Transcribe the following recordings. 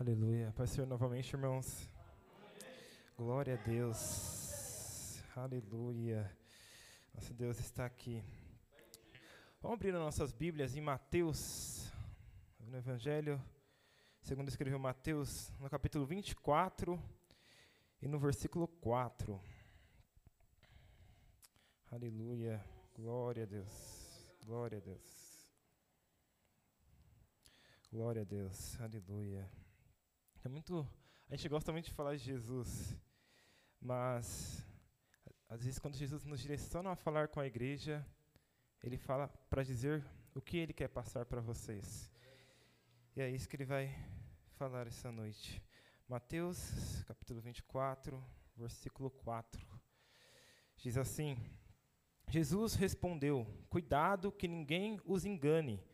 Aleluia. Pai Senhor, novamente, irmãos. Glória a Deus. Aleluia. Nosso Deus está aqui. Vamos abrir as nossas Bíblias em Mateus, no Evangelho, segundo escreveu Mateus, no capítulo 24 e no versículo 4. Aleluia. Glória a Deus. Glória a Deus. Glória a Deus. Aleluia. É muito, a gente gosta muito de falar de Jesus, mas às vezes quando Jesus nos direciona a falar com a igreja, ele fala para dizer o que ele quer passar para vocês. E é isso que ele vai falar essa noite. Mateus, capítulo 24, versículo 4. Diz assim: Jesus respondeu: Cuidado que ninguém os engane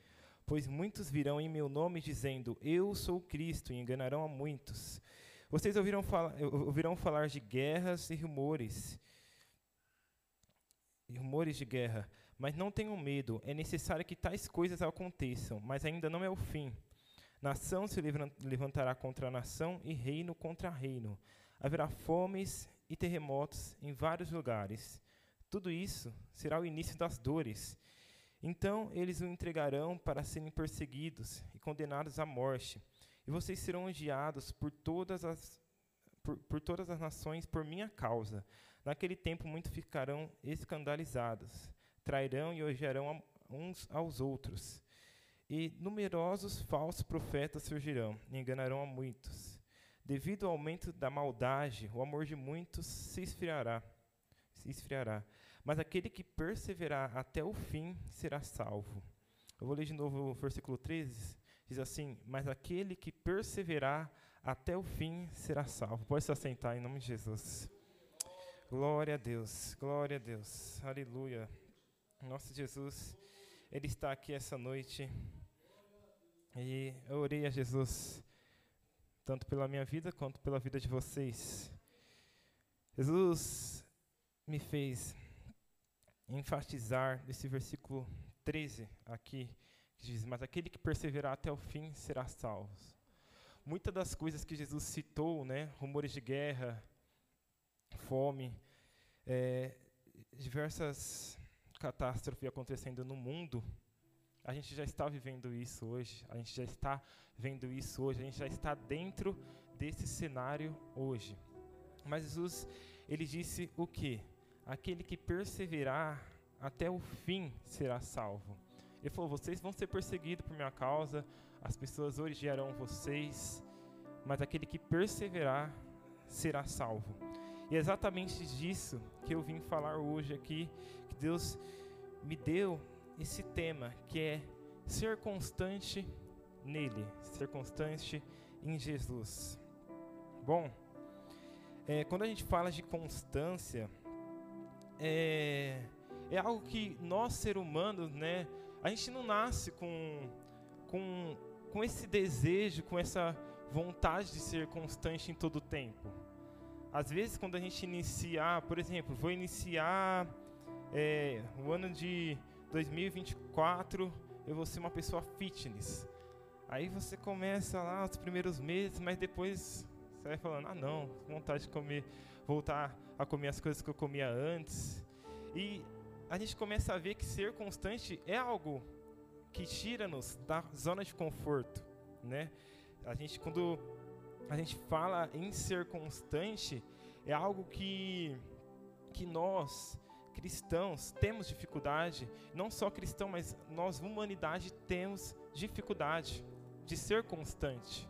Pois muitos virão em meu nome dizendo: Eu sou Cristo, e enganarão a muitos. Vocês ouviram fala, ouvirão falar de guerras e rumores, e rumores de guerra. Mas não tenham medo, é necessário que tais coisas aconteçam, mas ainda não é o fim. Nação se levantará contra nação e reino contra reino. Haverá fomes e terremotos em vários lugares. Tudo isso será o início das dores. Então eles o entregarão para serem perseguidos e condenados à morte, e vocês serão odiados por todas as por, por, todas as nações por minha causa. Naquele tempo muitos ficarão escandalizados, trairão e odiarão uns aos outros. E numerosos falsos profetas surgirão e enganarão a muitos. Devido ao aumento da maldade, o amor de muitos se esfriará. Se esfriará mas aquele que perseverar até o fim será salvo. Eu vou ler de novo o versículo 13, diz assim: Mas aquele que perseverar até o fim será salvo. Pode se assentar em nome de Jesus. Glória a Deus, glória a Deus, aleluia. Nosso Jesus, Ele está aqui essa noite. E eu orei a Jesus, tanto pela minha vida quanto pela vida de vocês. Jesus me fez enfatizar esse versículo 13 aqui, que diz: Mas aquele que perseverar até o fim será salvo. Muitas das coisas que Jesus citou, né, rumores de guerra, fome, é, diversas catástrofes acontecendo no mundo, a gente já está vivendo isso hoje, a gente já está vendo isso hoje, a gente já está dentro desse cenário hoje. Mas Jesus, ele disse o quê? Aquele que perseverar até o fim será salvo. Ele falou: vocês vão ser perseguidos por minha causa, as pessoas odiarão vocês, mas aquele que perseverar será salvo. E é exatamente disso que eu vim falar hoje aqui, que Deus me deu esse tema, que é ser constante nele, ser constante em Jesus. Bom, é, quando a gente fala de constância, é, é algo que nós, ser humanos, né, a gente não nasce com, com, com esse desejo, com essa vontade de ser constante em todo o tempo. Às vezes, quando a gente iniciar, por exemplo, vou iniciar é, o ano de 2024, eu vou ser uma pessoa fitness. Aí você começa lá os primeiros meses, mas depois você vai falando, ah não, vontade de comer, voltar a comer as coisas que eu comia antes. E a gente começa a ver que ser constante é algo que tira-nos da zona de conforto, né? A gente quando a gente fala em ser constante é algo que que nós cristãos temos dificuldade, não só cristão, mas nós humanidade temos dificuldade de ser constante.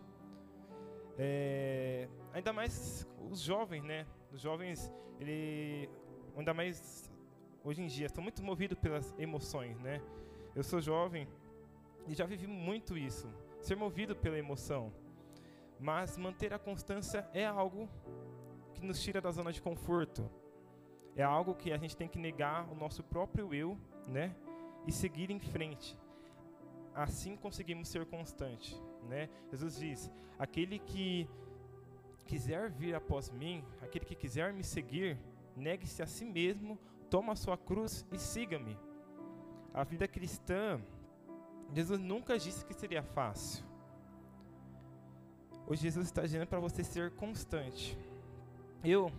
É, ainda mais os jovens, né? Os jovens, ele, ainda mais hoje em dia, estão muito movidos pelas emoções, né? Eu sou jovem e já vivi muito isso, ser movido pela emoção. Mas manter a constância é algo que nos tira da zona de conforto. É algo que a gente tem que negar o nosso próprio eu, né? E seguir em frente. Assim conseguimos ser constante, né? Jesus diz: aquele que quiser vir após mim, aquele que quiser me seguir, negue-se a si mesmo, toma a sua cruz e siga-me. A vida cristã, Jesus nunca disse que seria fácil. Hoje Jesus está dizendo para você ser constante. Eu,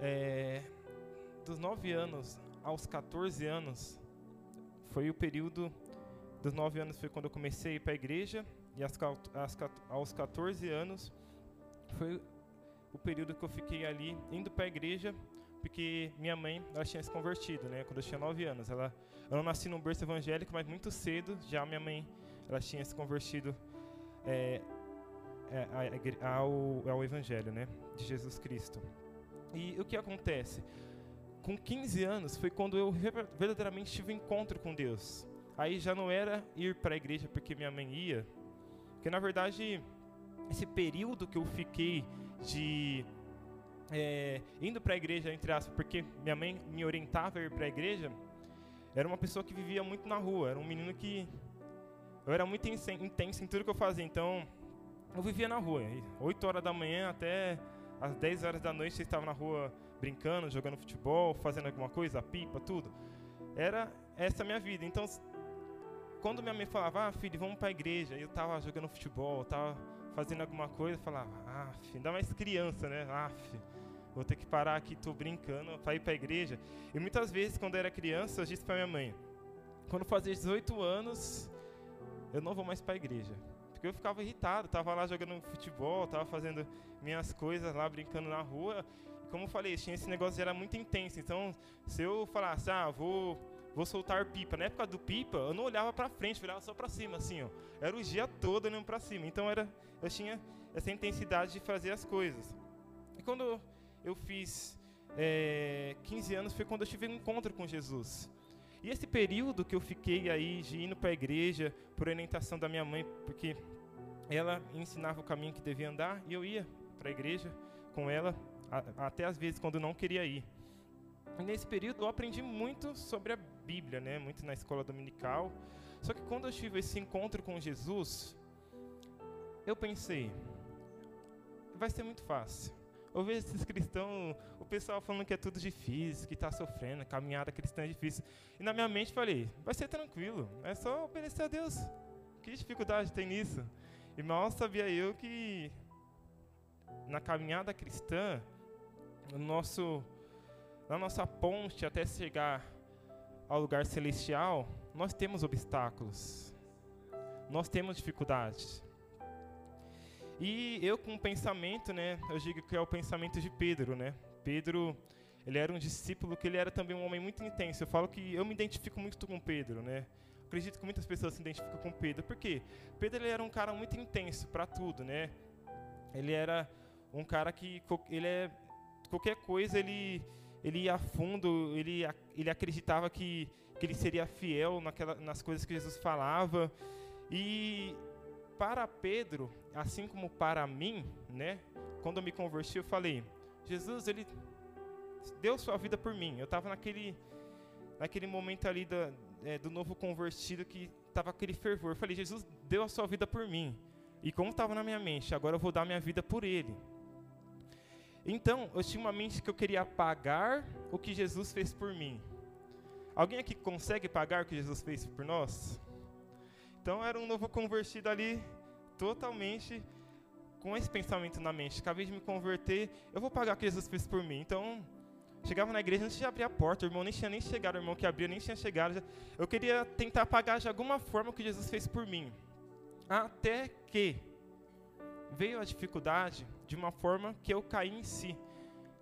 é, dos 9 anos aos 14 anos, foi o período dos 9 anos foi quando eu comecei para a igreja e aos 14 anos foi o período que eu fiquei ali indo para a igreja porque minha mãe ela tinha se convertido, né? Quando eu tinha 9 anos, ela eu não nasci num berço evangélico, mas muito cedo já minha mãe ela tinha se convertido é, é, ao, ao evangelho, né? De Jesus Cristo. E o que acontece? Com 15 anos foi quando eu verdadeiramente tive um encontro com Deus. Aí já não era ir para a igreja porque minha mãe ia, porque na verdade esse período que eu fiquei de é, indo para a igreja, entre aspas, porque minha mãe me orientava a ir para a igreja, era uma pessoa que vivia muito na rua, era um menino que eu era muito intenso em tudo que eu fazia, então eu vivia na rua, 8 horas da manhã até às 10 horas da noite eu estava na rua brincando, jogando futebol, fazendo alguma coisa, pipa, tudo. Era essa a minha vida. Então, quando minha mãe falava, ah, filho, vamos para a igreja, eu estava jogando futebol, estava fazendo alguma coisa, falava, ah, filho, ainda mais criança, né? Ah, filho, vou ter que parar aqui, estou brincando, para ir para a igreja. E muitas vezes, quando eu era criança, eu disse para minha mãe, quando fazia 18 anos, eu não vou mais para a igreja. Porque eu ficava irritado, estava lá jogando futebol, estava fazendo minhas coisas lá, brincando na rua. E como eu falei, tinha esse negócio era muito intenso. Então, se eu falasse, ah, vou vou soltar pipa. Na época do pipa, eu não olhava para frente, eu olhava só para cima, assim, ó. Era o dia todo olhando para cima. Então era, eu tinha essa intensidade de fazer as coisas. E quando eu fiz é, 15 anos foi quando eu tive um encontro com Jesus. E esse período que eu fiquei aí de indo para a igreja por orientação da minha mãe, porque ela ensinava o caminho que devia andar e eu ia para a igreja com ela, a, até às vezes quando não queria ir. E nesse período eu aprendi muito sobre a Bíblia, né? Muito na escola dominical. Só que quando eu tive esse encontro com Jesus, eu pensei, vai ser muito fácil. Eu vejo esses cristãos, o pessoal falando que é tudo difícil, que está sofrendo, caminhada cristã é difícil. E na minha mente falei, vai ser tranquilo, é só obedecer a Deus. Que dificuldade tem nisso? E mal sabia eu que na caminhada cristã, no nosso, na nossa ponte até chegar ao lugar celestial, nós temos obstáculos, nós temos dificuldades. E eu com o pensamento, né, eu digo que é o pensamento de Pedro, né? Pedro, ele era um discípulo que ele era também um homem muito intenso. Eu falo que eu me identifico muito com Pedro, né? Acredito que muitas pessoas se identificam com Pedro. Por quê? Pedro ele era um cara muito intenso para tudo, né? Ele era um cara que ele é qualquer coisa ele ele ia a fundo, ele, ele acreditava que, que ele seria fiel naquela, nas coisas que Jesus falava. E para Pedro, assim como para mim, né, quando eu me converti, eu falei: Jesus, ele deu sua vida por mim. Eu estava naquele, naquele momento ali da, é, do novo convertido que estava aquele fervor. Eu falei: Jesus deu a sua vida por mim. E como estava na minha mente, agora eu vou dar minha vida por ele. Então, eu tinha uma mente que eu queria pagar o que Jesus fez por mim. Alguém aqui consegue pagar o que Jesus fez por nós? Então, era um novo convertido ali, totalmente com esse pensamento na mente. Acabei de me converter, eu vou pagar o que Jesus fez por mim. Então, chegava na igreja antes de abrir a porta, o irmão nem tinha nem chegado, o irmão que abria nem tinha chegado. Eu queria tentar pagar de alguma forma o que Jesus fez por mim. Até que veio a dificuldade de uma forma que eu caí em si.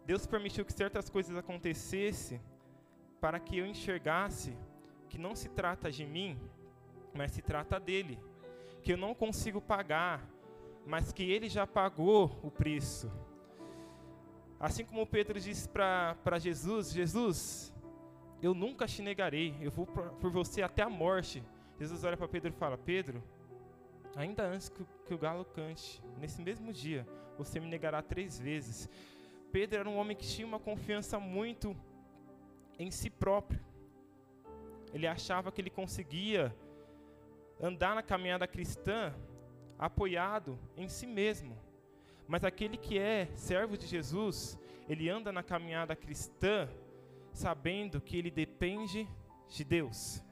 Deus permitiu que certas coisas acontecessem para que eu enxergasse que não se trata de mim, mas se trata dele. Que eu não consigo pagar, mas que ele já pagou o preço. Assim como Pedro disse para Jesus: Jesus, eu nunca te negarei, eu vou por você até a morte. Jesus olha para Pedro e fala: Pedro, ainda antes que, que o galo cante, nesse mesmo dia, você me negará três vezes. Pedro era um homem que tinha uma confiança muito em si próprio. Ele achava que ele conseguia andar na caminhada cristã apoiado em si mesmo. Mas aquele que é servo de Jesus, ele anda na caminhada cristã sabendo que ele depende de Deus.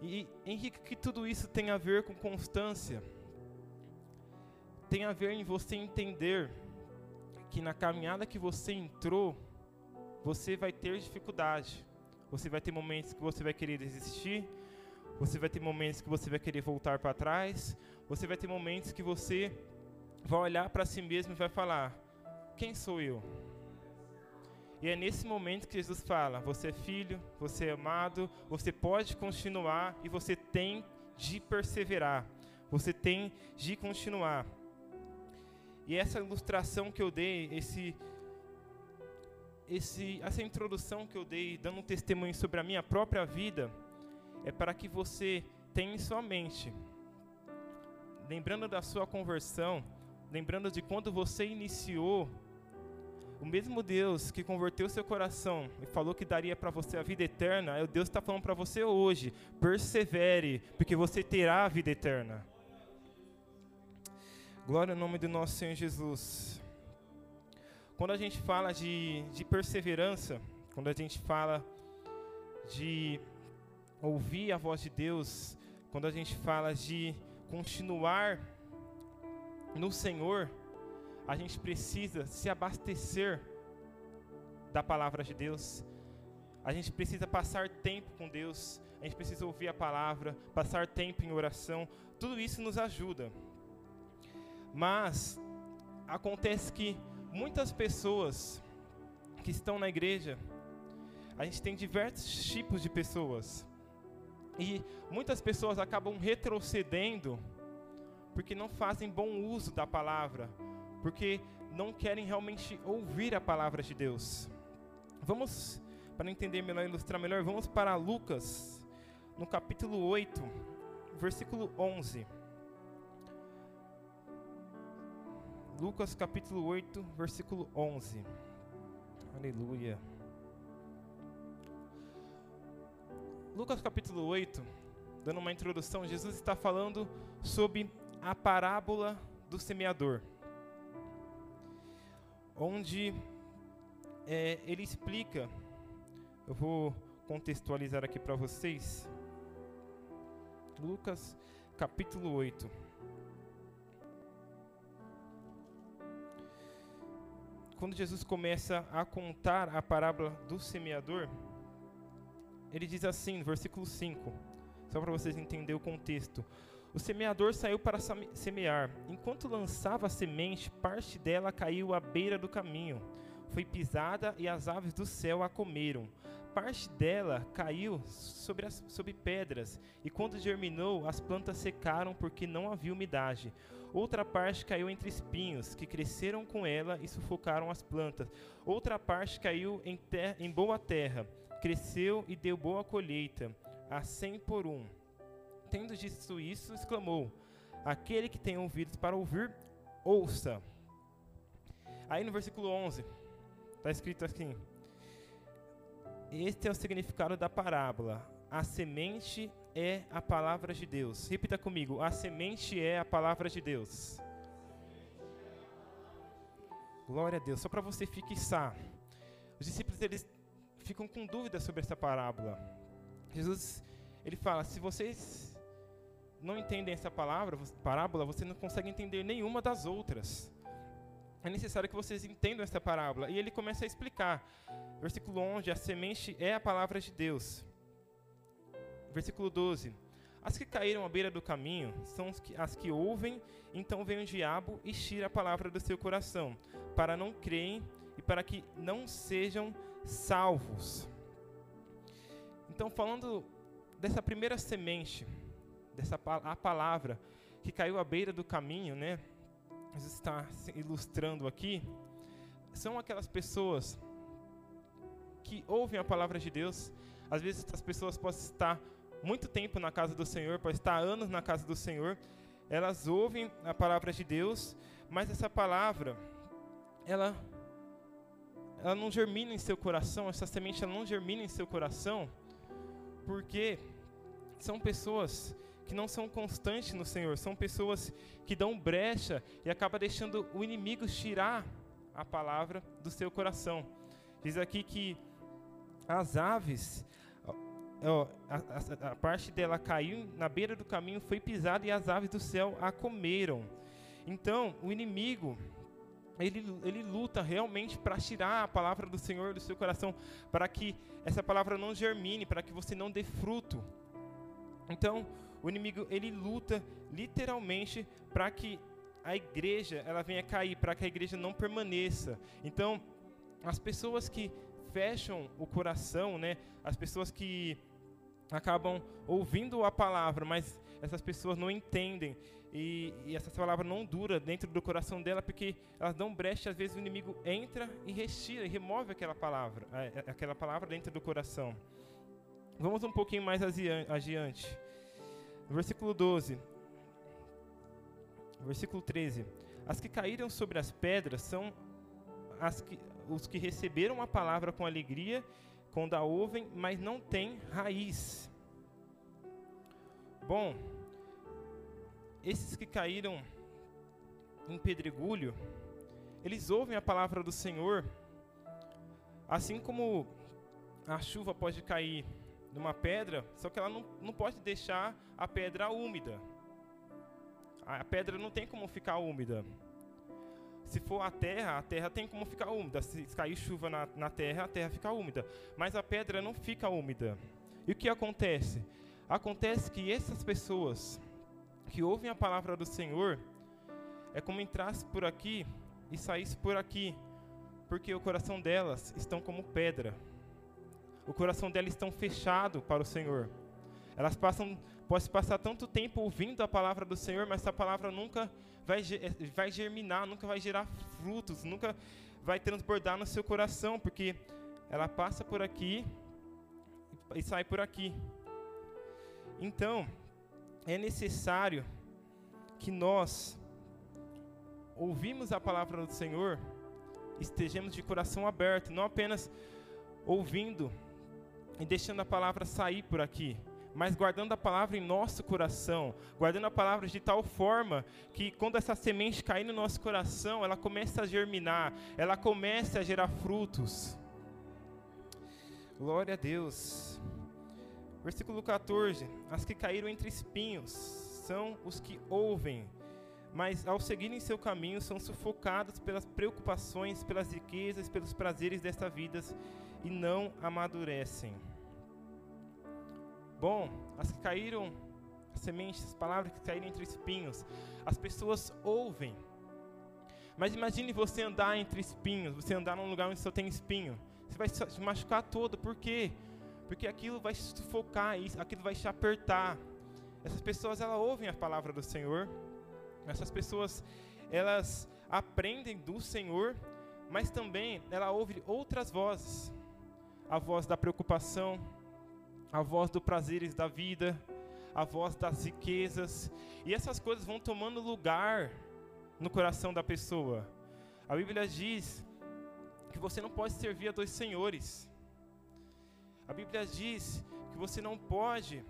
E Henrique, que tudo isso tem a ver com constância? tem a ver em você entender que na caminhada que você entrou, você vai ter dificuldade. Você vai ter momentos que você vai querer desistir, você vai ter momentos que você vai querer voltar para trás, você vai ter momentos que você vai olhar para si mesmo e vai falar: Quem sou eu? E é nesse momento que Jesus fala: Você é filho, você é amado, você pode continuar e você tem de perseverar, você tem de continuar. E essa ilustração que eu dei, esse, esse, essa introdução que eu dei, dando um testemunho sobre a minha própria vida, é para que você tenha em sua mente, lembrando da sua conversão, lembrando de quando você iniciou, o mesmo Deus que converteu seu coração e falou que daria para você a vida eterna, é o Deus que está falando para você hoje. Persevere, porque você terá a vida eterna. Glória ao nome do nosso Senhor Jesus. Quando a gente fala de, de perseverança, quando a gente fala de ouvir a voz de Deus, quando a gente fala de continuar no Senhor, a gente precisa se abastecer da palavra de Deus. A gente precisa passar tempo com Deus. A gente precisa ouvir a palavra, passar tempo em oração. Tudo isso nos ajuda. Mas acontece que muitas pessoas que estão na igreja, a gente tem diversos tipos de pessoas. E muitas pessoas acabam retrocedendo porque não fazem bom uso da palavra, porque não querem realmente ouvir a palavra de Deus. Vamos, para entender melhor, ilustrar melhor, vamos para Lucas, no capítulo 8, versículo 11. Lucas capítulo 8, versículo 11. Aleluia. Lucas capítulo 8, dando uma introdução, Jesus está falando sobre a parábola do semeador, onde é, ele explica, eu vou contextualizar aqui para vocês, Lucas capítulo 8. quando Jesus começa a contar a parábola do semeador, ele diz assim, versículo 5, só para vocês entenderem o contexto. O semeador saiu para semear. Enquanto lançava a semente, parte dela caiu à beira do caminho. Foi pisada e as aves do céu a comeram. Parte dela caiu sobre, as, sobre pedras, e quando germinou, as plantas secaram porque não havia umidade. Outra parte caiu entre espinhos, que cresceram com ela e sufocaram as plantas. Outra parte caiu em, terra, em boa terra, cresceu e deu boa colheita, a cem por um. Tendo dito isso, exclamou: Aquele que tem ouvidos para ouvir, ouça. Aí no versículo 11, está escrito assim: Este é o significado da parábola. A semente é a palavra de Deus. Repita comigo: a semente é a palavra de Deus. Glória a Deus. Só para você fixar. Os discípulos eles ficam com dúvidas sobre essa parábola. Jesus ele fala: se vocês não entendem essa palavra, parábola, vocês não conseguem entender nenhuma das outras. É necessário que vocês entendam essa parábola. E ele começa a explicar. Versículo 11: a semente é a palavra de Deus. Versículo 12. As que caíram à beira do caminho são as que ouvem, então vem o diabo e tira a palavra do seu coração, para não creem e para que não sejam salvos. Então, falando dessa primeira semente, dessa a palavra que caiu à beira do caminho, né? Jesus está ilustrando aqui. São aquelas pessoas que ouvem a palavra de Deus. Às vezes, as pessoas podem estar muito tempo na casa do Senhor, para estar anos na casa do Senhor, elas ouvem a palavra de Deus, mas essa palavra, ela, ela não germina em seu coração, essa semente ela não germina em seu coração, porque são pessoas que não são constantes no Senhor, são pessoas que dão brecha e acaba deixando o inimigo tirar a palavra do seu coração. Diz aqui que as aves, a, a, a, parte dela caiu na beira do caminho, foi pisada e as aves do céu a comeram. Então, o inimigo, ele, ele luta realmente para tirar a palavra do Senhor do seu coração, para que essa palavra não germine, para que você não dê fruto. Então, o inimigo ele luta literalmente para que a igreja ela venha cair, para que a igreja não permaneça. Então, as pessoas que fecham o coração, né, as pessoas que acabam ouvindo a palavra, mas essas pessoas não entendem e, e, essa palavra não dura dentro do coração dela porque elas dão brecha, às vezes o inimigo entra e retira e remove aquela palavra, aquela palavra dentro do coração. Vamos um pouquinho mais adiante. Versículo 12. Versículo 13. As que caíram sobre as pedras são as que, os que receberam a palavra com alegria, quando a ouvem, mas não têm raiz. Bom, esses que caíram em pedregulho, eles ouvem a palavra do Senhor, assim como a chuva pode cair numa pedra, só que ela não, não pode deixar a pedra úmida. A pedra não tem como ficar úmida. Se for a terra, a terra tem como ficar úmida. Se cair chuva na, na terra, a terra fica úmida. Mas a pedra não fica úmida. E o que acontece? Acontece que essas pessoas que ouvem a palavra do Senhor é como entrasse por aqui e saísse por aqui, porque o coração delas estão como pedra. O coração delas estão fechado para o Senhor. Elas passam, pode passar tanto tempo ouvindo a palavra do Senhor, mas essa palavra nunca vai, eh, vai germinar, nunca vai gerar frutos, nunca vai transbordar no seu coração, porque ela passa por aqui e sai por aqui. Então, é necessário que nós ouvimos a palavra do Senhor, estejamos de coração aberto, não apenas ouvindo e deixando a palavra sair por aqui, mas guardando a palavra em nosso coração, guardando a palavra de tal forma que quando essa semente cair no nosso coração, ela começa a germinar, ela começa a gerar frutos. Glória a Deus. Versículo 14: As que caíram entre espinhos são os que ouvem, mas ao seguirem seu caminho são sufocados pelas preocupações, pelas riquezas, pelos prazeres desta vida e não amadurecem. Bom, as que caíram, as sementes, as palavras que caíram entre espinhos, as pessoas ouvem. Mas imagine você andar entre espinhos, você andar num lugar onde só tem espinho. Você vai se machucar todo, por quê? porque aquilo vai sufocar, aquilo vai te apertar. Essas pessoas elas ouvem a palavra do Senhor, essas pessoas elas aprendem do Senhor, mas também ela ouve outras vozes, a voz da preocupação, a voz dos prazeres da vida, a voz das riquezas, e essas coisas vão tomando lugar no coração da pessoa. A Bíblia diz que você não pode servir a dois senhores. A Bíblia diz que você não pode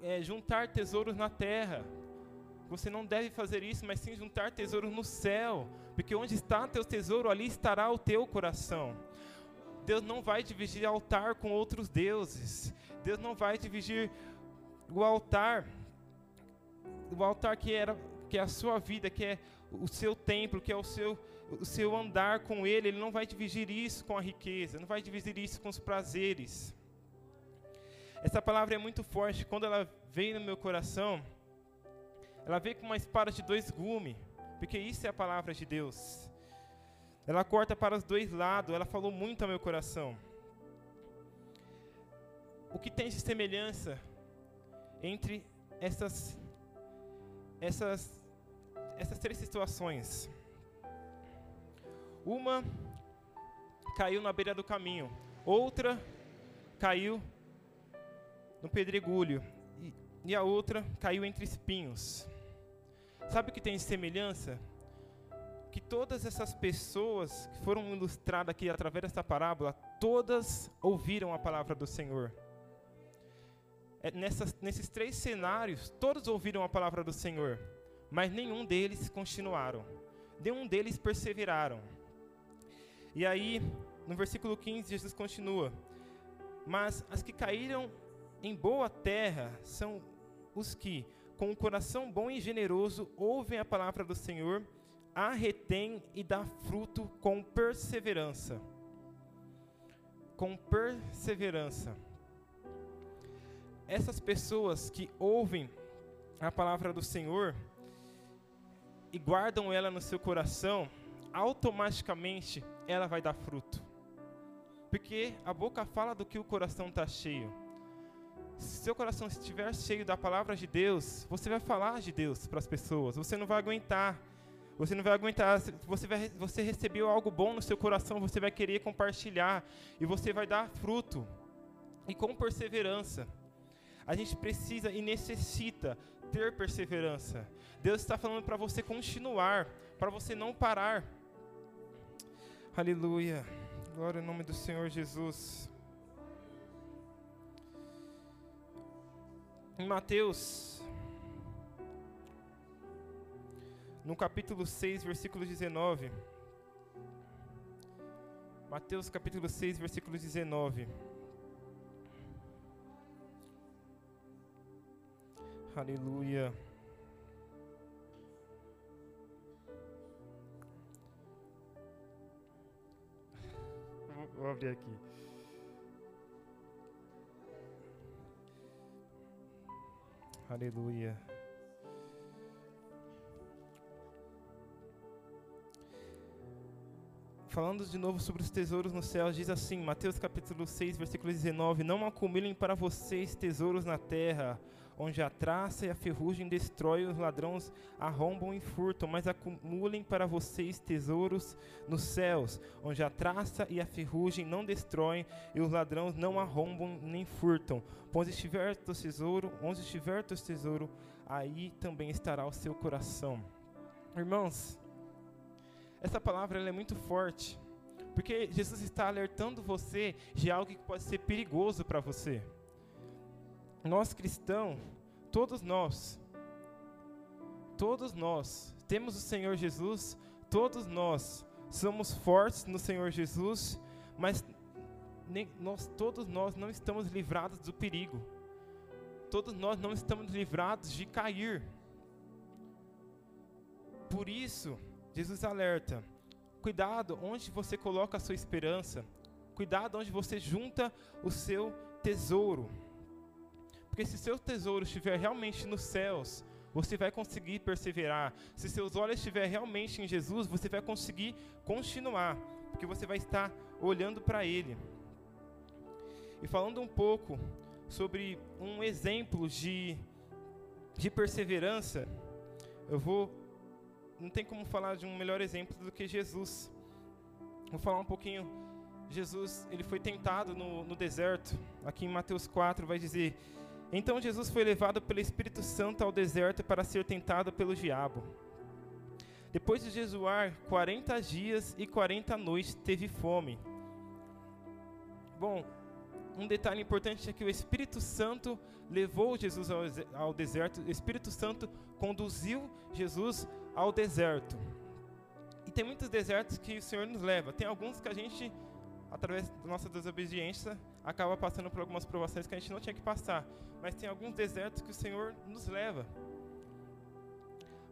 é, juntar tesouros na terra. Você não deve fazer isso, mas sim juntar tesouros no céu. Porque onde está teu tesouro, ali estará o teu coração. Deus não vai dividir altar com outros deuses. Deus não vai dividir o altar, o altar que era que é a sua vida, que é o seu templo, que é o seu o seu andar com Ele, Ele não vai dividir isso com a riqueza, não vai dividir isso com os prazeres. Essa palavra é muito forte. Quando ela veio no meu coração, ela veio com uma espada de dois gumes, porque isso é a palavra de Deus. Ela corta para os dois lados, ela falou muito ao meu coração. O que tem de semelhança entre essas, essas, essas três situações? Uma caiu na beira do caminho, outra caiu no pedregulho e, e a outra caiu entre espinhos. Sabe o que tem de semelhança? Que todas essas pessoas que foram ilustradas aqui através dessa parábola, todas ouviram a palavra do Senhor. É, nessas, nesses três cenários, todos ouviram a palavra do Senhor, mas nenhum deles continuaram, nenhum deles perseveraram. E aí, no versículo 15, Jesus continua: Mas as que caíram em boa terra são os que, com um coração bom e generoso, ouvem a palavra do Senhor, a retém e dá fruto com perseverança. Com perseverança. Essas pessoas que ouvem a palavra do Senhor e guardam ela no seu coração, automaticamente ela vai dar fruto. Porque a boca fala do que o coração está cheio. Se seu coração estiver cheio da palavra de Deus, você vai falar de Deus para as pessoas. Você não vai aguentar. Você não vai aguentar. Você, vai, você recebeu algo bom no seu coração, você vai querer compartilhar. E você vai dar fruto. E com perseverança. A gente precisa e necessita ter perseverança. Deus está falando para você continuar, para você não parar. Aleluia. Glória ao nome do Senhor Jesus. Em Mateus, no capítulo 6, versículo 19. Mateus capítulo 6, versículo 19. Aleluia. Vou abrir aqui. Aleluia. Falando de novo sobre os tesouros no céu, diz assim, Mateus capítulo 6, versículo 19: Não acumulem para vocês tesouros na terra, onde a traça e a ferrugem destrói, os ladrões arrombam e furtam, mas acumulem para vocês tesouros nos céus, onde a traça e a ferrugem não destroem e os ladrões não arrombam nem furtam. Onde estiver teu tesouro, onde estiver teu tesouro, aí também estará o seu coração. Irmãos, essa palavra é muito forte, porque Jesus está alertando você de algo que pode ser perigoso para você nós cristãos, todos nós, todos nós temos o Senhor Jesus, todos nós somos fortes no Senhor Jesus, mas nem, nós, todos nós não estamos livrados do perigo. Todos nós não estamos livrados de cair. Por isso, Jesus alerta: cuidado onde você coloca a sua esperança, cuidado onde você junta o seu tesouro. Porque se seu tesouro estiver realmente nos céus, você vai conseguir perseverar. Se seus olhos estiverem realmente em Jesus, você vai conseguir continuar, porque você vai estar olhando para Ele. E falando um pouco sobre um exemplo de, de perseverança, eu vou. Não tem como falar de um melhor exemplo do que Jesus. Vou falar um pouquinho. Jesus, ele foi tentado no, no deserto. Aqui em Mateus 4 vai dizer então Jesus foi levado pelo Espírito Santo ao deserto para ser tentado pelo diabo. Depois de jejuar 40 dias e 40 noites, teve fome. Bom, um detalhe importante é que o Espírito Santo levou Jesus ao, ao deserto, o Espírito Santo conduziu Jesus ao deserto. E tem muitos desertos que o Senhor nos leva. Tem alguns que a gente, através da nossa desobediência, acaba passando por algumas provações que a gente não tinha que passar. Mas tem alguns desertos que o Senhor nos leva.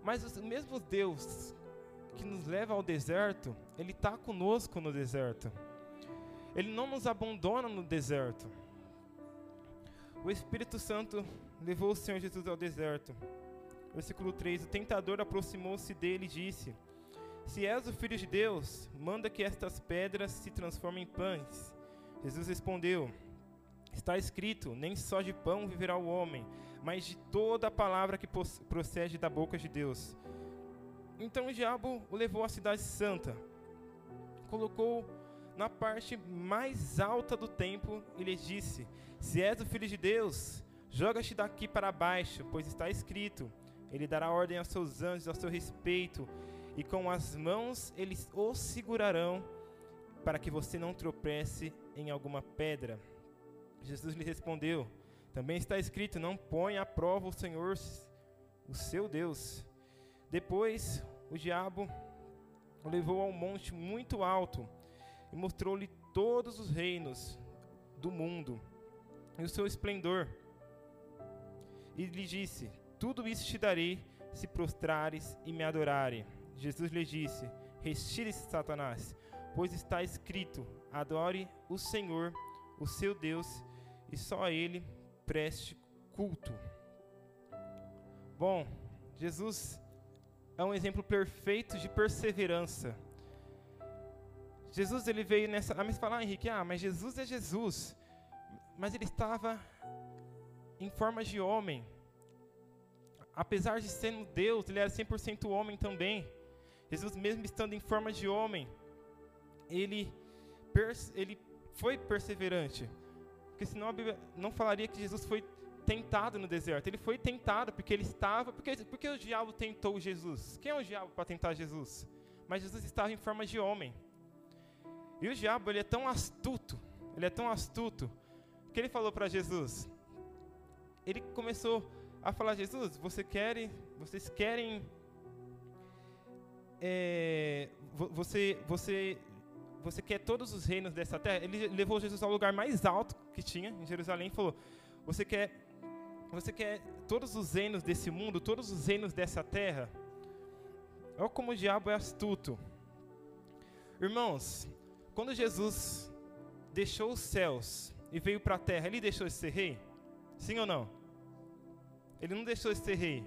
Mas o mesmo Deus que nos leva ao deserto, Ele está conosco no deserto. Ele não nos abandona no deserto. O Espírito Santo levou o Senhor Jesus ao deserto. Versículo 3: O tentador aproximou-se dele e disse: Se és o filho de Deus, manda que estas pedras se transformem em pães. Jesus respondeu: Está escrito: Nem só de pão viverá o homem, mas de toda a palavra que procede da boca de Deus. Então o diabo o levou à cidade santa, colocou na parte mais alta do templo e lhe disse: Se és o filho de Deus, joga-te daqui para baixo, pois está escrito: Ele dará ordem aos seus anjos a seu respeito, e com as mãos eles o segurarão, para que você não tropece em alguma pedra? Jesus lhe respondeu: Também está escrito: Não ponha à prova o Senhor, o seu Deus. Depois, o diabo o levou a um monte muito alto e mostrou-lhe todos os reinos do mundo e o seu esplendor. E lhe disse: Tudo isso te darei se prostrares e me adorares. Jesus lhe disse: Retire-se, Satanás, pois está escrito: Adore o Senhor, o seu Deus, e só a Ele preste culto. Bom, Jesus é um exemplo perfeito de perseverança. Jesus ele veio nessa. Ah, mas falar, Henrique, ah, mas Jesus é Jesus. Mas ele estava em forma de homem. Apesar de sendo Deus, ele era 100% homem também. Jesus, mesmo estando em forma de homem, ele, ele foi perseverante. Porque senão a Bíblia não falaria que Jesus foi tentado no deserto. Ele foi tentado porque ele estava. Porque, porque o diabo tentou Jesus? Quem é o diabo para tentar Jesus? Mas Jesus estava em forma de homem. E o diabo, ele é tão astuto, ele é tão astuto, que ele falou para Jesus. Ele começou a falar: Jesus, você querem, vocês querem. É, você, você, você quer todos os reinos dessa terra? Ele levou Jesus ao lugar mais alto que tinha em Jerusalém e falou: Você quer, você quer todos os reinos desse mundo, todos os reinos dessa terra? Olha como o diabo é astuto. Irmãos, quando Jesus deixou os céus e veio para a terra, ele deixou de ser rei? Sim ou não? Ele não deixou de ser rei.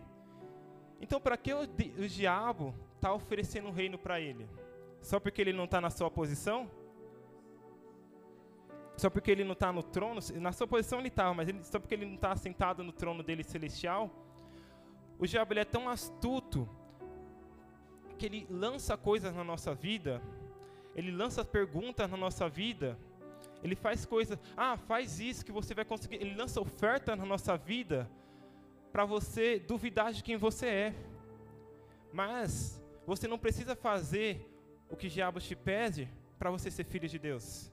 Então, para que o, o diabo está oferecendo um reino para ele? Só porque ele não está na sua posição? Só porque ele não está no trono? Na sua posição ele estava, mas ele, só porque ele não está sentado no trono dele celestial? O diabo é tão astuto que ele lança coisas na nossa vida ele lança perguntas na nossa vida, ele faz coisas, ah, faz isso que você vai conseguir. Ele lança oferta na nossa vida para você duvidar de quem você é. Mas você não precisa fazer o que diabo te pede para você ser filho de Deus.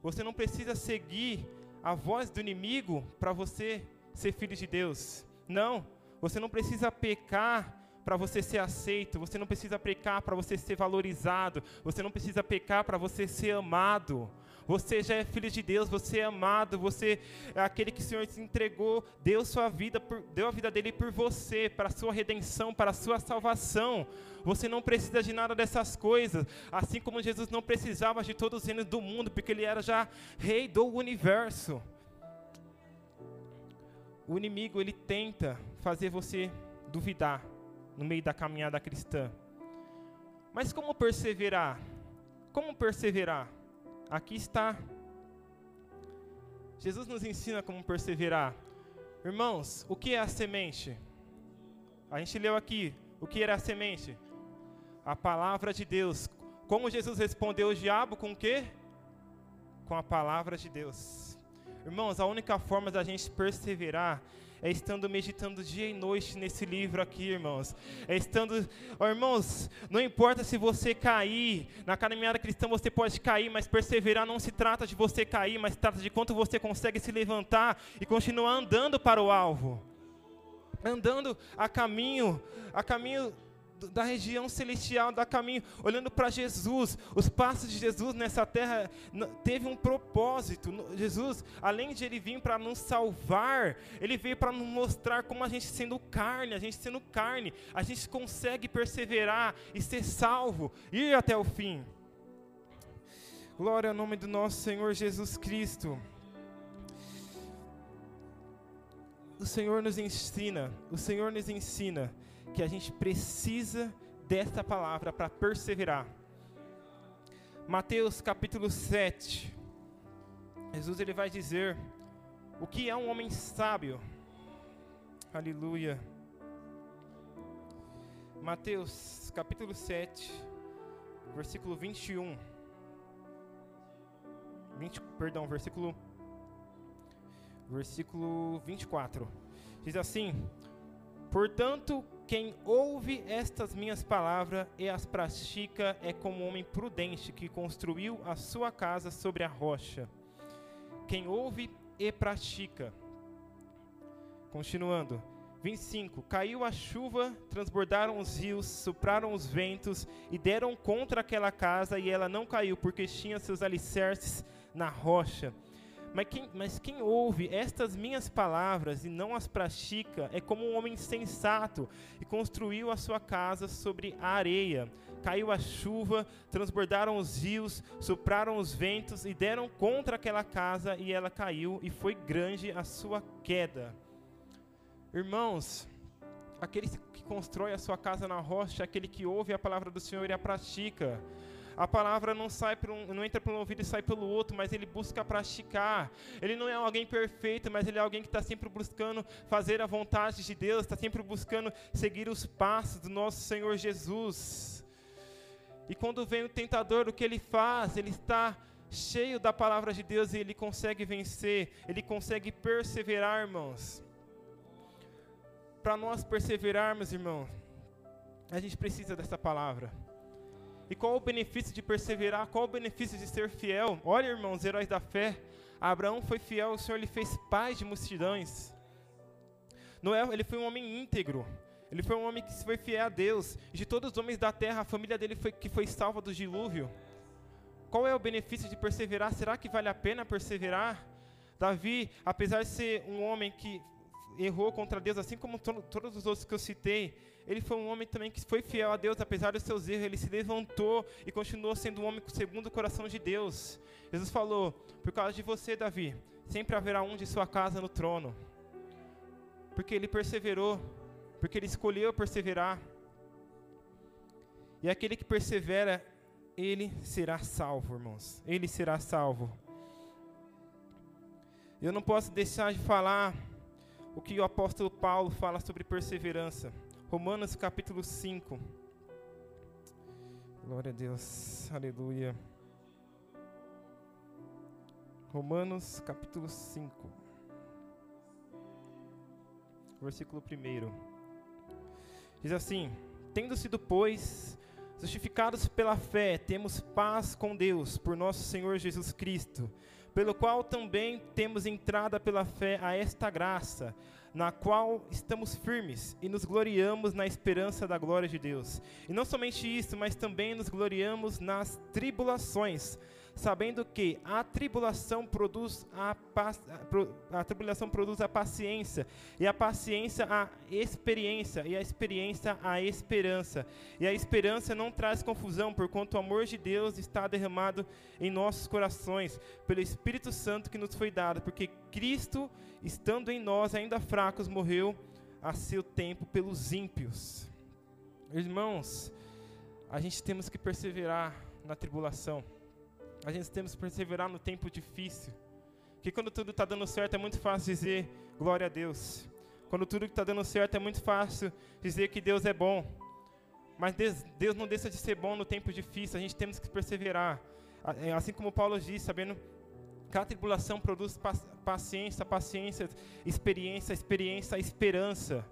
Você não precisa seguir a voz do inimigo para você ser filho de Deus. Não, você não precisa pecar para você ser aceito, você não precisa pecar para você ser valorizado, você não precisa pecar para você ser amado. Você já é filho de Deus, você é amado, você é aquele que o Senhor te entregou, deu sua vida, por, deu a vida dele por você, para a sua redenção, para a sua salvação. Você não precisa de nada dessas coisas, assim como Jesus não precisava de todos os reinos do mundo, porque ele era já rei do universo. O inimigo ele tenta fazer você duvidar no meio da caminhada cristã. Mas como perseverar? Como perseverar? Aqui está. Jesus nos ensina como perseverar. Irmãos, o que é a semente? A gente leu aqui. O que era a semente? A palavra de Deus. Como Jesus respondeu o diabo com o quê? Com a palavra de Deus. Irmãos, a única forma da gente perseverar é estando meditando dia e noite nesse livro aqui, irmãos. É estando, oh, irmãos, não importa se você cair, na caminhada cristã você pode cair, mas perseverar não se trata de você cair, mas trata de quanto você consegue se levantar e continuar andando para o alvo. Andando a caminho, a caminho da região celestial, da caminho, olhando para Jesus. Os passos de Jesus nessa terra teve um propósito. Jesus, além de ele vir para nos salvar, ele veio para nos mostrar como a gente sendo carne, a gente sendo carne, a gente consegue perseverar e ser salvo, ir até o fim. Glória ao nome do nosso Senhor Jesus Cristo. O Senhor nos ensina, o Senhor nos ensina que a gente precisa desta palavra para perseverar. Mateus capítulo 7. Jesus ele vai dizer o que é um homem sábio. Aleluia. Mateus capítulo 7, versículo 21. 20, perdão, versículo versículo 24. Diz assim: Portanto, quem ouve estas minhas palavras e as pratica é como um homem prudente que construiu a sua casa sobre a rocha. Quem ouve e pratica. Continuando. 25. Caiu a chuva, transbordaram os rios, sopraram os ventos e deram contra aquela casa, e ela não caiu, porque tinha seus alicerces na rocha. Mas quem, mas quem ouve estas minhas palavras e não as pratica é como um homem sensato e construiu a sua casa sobre a areia. Caiu a chuva, transbordaram os rios, sopraram os ventos e deram contra aquela casa e ela caiu e foi grande a sua queda. Irmãos, aquele que constrói a sua casa na rocha, aquele que ouve a palavra do Senhor e a pratica. A palavra não sai um, não entra pelo ouvido e sai pelo outro, mas ele busca praticar. Ele não é alguém perfeito, mas ele é alguém que está sempre buscando fazer a vontade de Deus, está sempre buscando seguir os passos do nosso Senhor Jesus. E quando vem o tentador, o que ele faz? Ele está cheio da palavra de Deus e ele consegue vencer, ele consegue perseverar, irmãos. Para nós perseverarmos, irmão, a gente precisa dessa palavra. E qual o benefício de perseverar? Qual o benefício de ser fiel? Olha, irmãos, heróis da fé. Abraão foi fiel, o Senhor lhe fez paz de multidões. Noé, ele foi um homem íntegro. Ele foi um homem que foi fiel a Deus. De todos os homens da terra, a família dele foi que foi salva do dilúvio. Qual é o benefício de perseverar? Será que vale a pena perseverar? Davi, apesar de ser um homem que errou contra Deus, assim como to todos os outros que eu citei, ele foi um homem também que foi fiel a Deus, apesar dos seus erros, ele se levantou e continuou sendo um homem segundo o coração de Deus. Jesus falou: Por causa de você, Davi, sempre haverá um de sua casa no trono. Porque ele perseverou, porque ele escolheu perseverar. E aquele que persevera, ele será salvo, irmãos. Ele será salvo. Eu não posso deixar de falar o que o apóstolo Paulo fala sobre perseverança. Romanos capítulo 5. Glória a Deus, aleluia. Romanos capítulo 5, versículo 1. Diz assim: Tendo sido, pois, justificados pela fé, temos paz com Deus, por nosso Senhor Jesus Cristo, pelo qual também temos entrada pela fé a esta graça na qual estamos firmes e nos gloriamos na esperança da glória de Deus. E não somente isso, mas também nos gloriamos nas tribulações, sabendo que a tribulação produz a, a tribulação produz a paciência, e a paciência a experiência, e a experiência a esperança. E a esperança não traz confusão, porquanto o amor de Deus está derramado em nossos corações pelo Espírito Santo que nos foi dado, porque Cristo, estando em nós ainda fracos, morreu a seu tempo pelos ímpios. Irmãos, a gente temos que perseverar na tribulação. A gente temos que perseverar no tempo difícil. Que quando tudo está dando certo é muito fácil dizer glória a Deus. Quando tudo está dando certo é muito fácil dizer que Deus é bom. Mas Deus, não deixa de ser bom no tempo difícil. A gente temos que perseverar. É, assim como Paulo diz, sabendo que a tribulação produz paciência, paciência, experiência, experiência, esperança.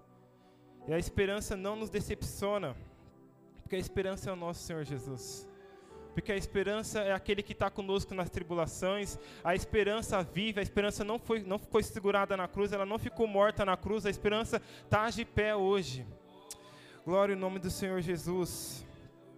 E a esperança não nos decepciona, porque a esperança é o nosso Senhor Jesus porque a esperança é aquele que está conosco nas tribulações, a esperança vive, a esperança não, foi, não ficou segurada na cruz, ela não ficou morta na cruz, a esperança está de pé hoje. Glória em nome do Senhor Jesus.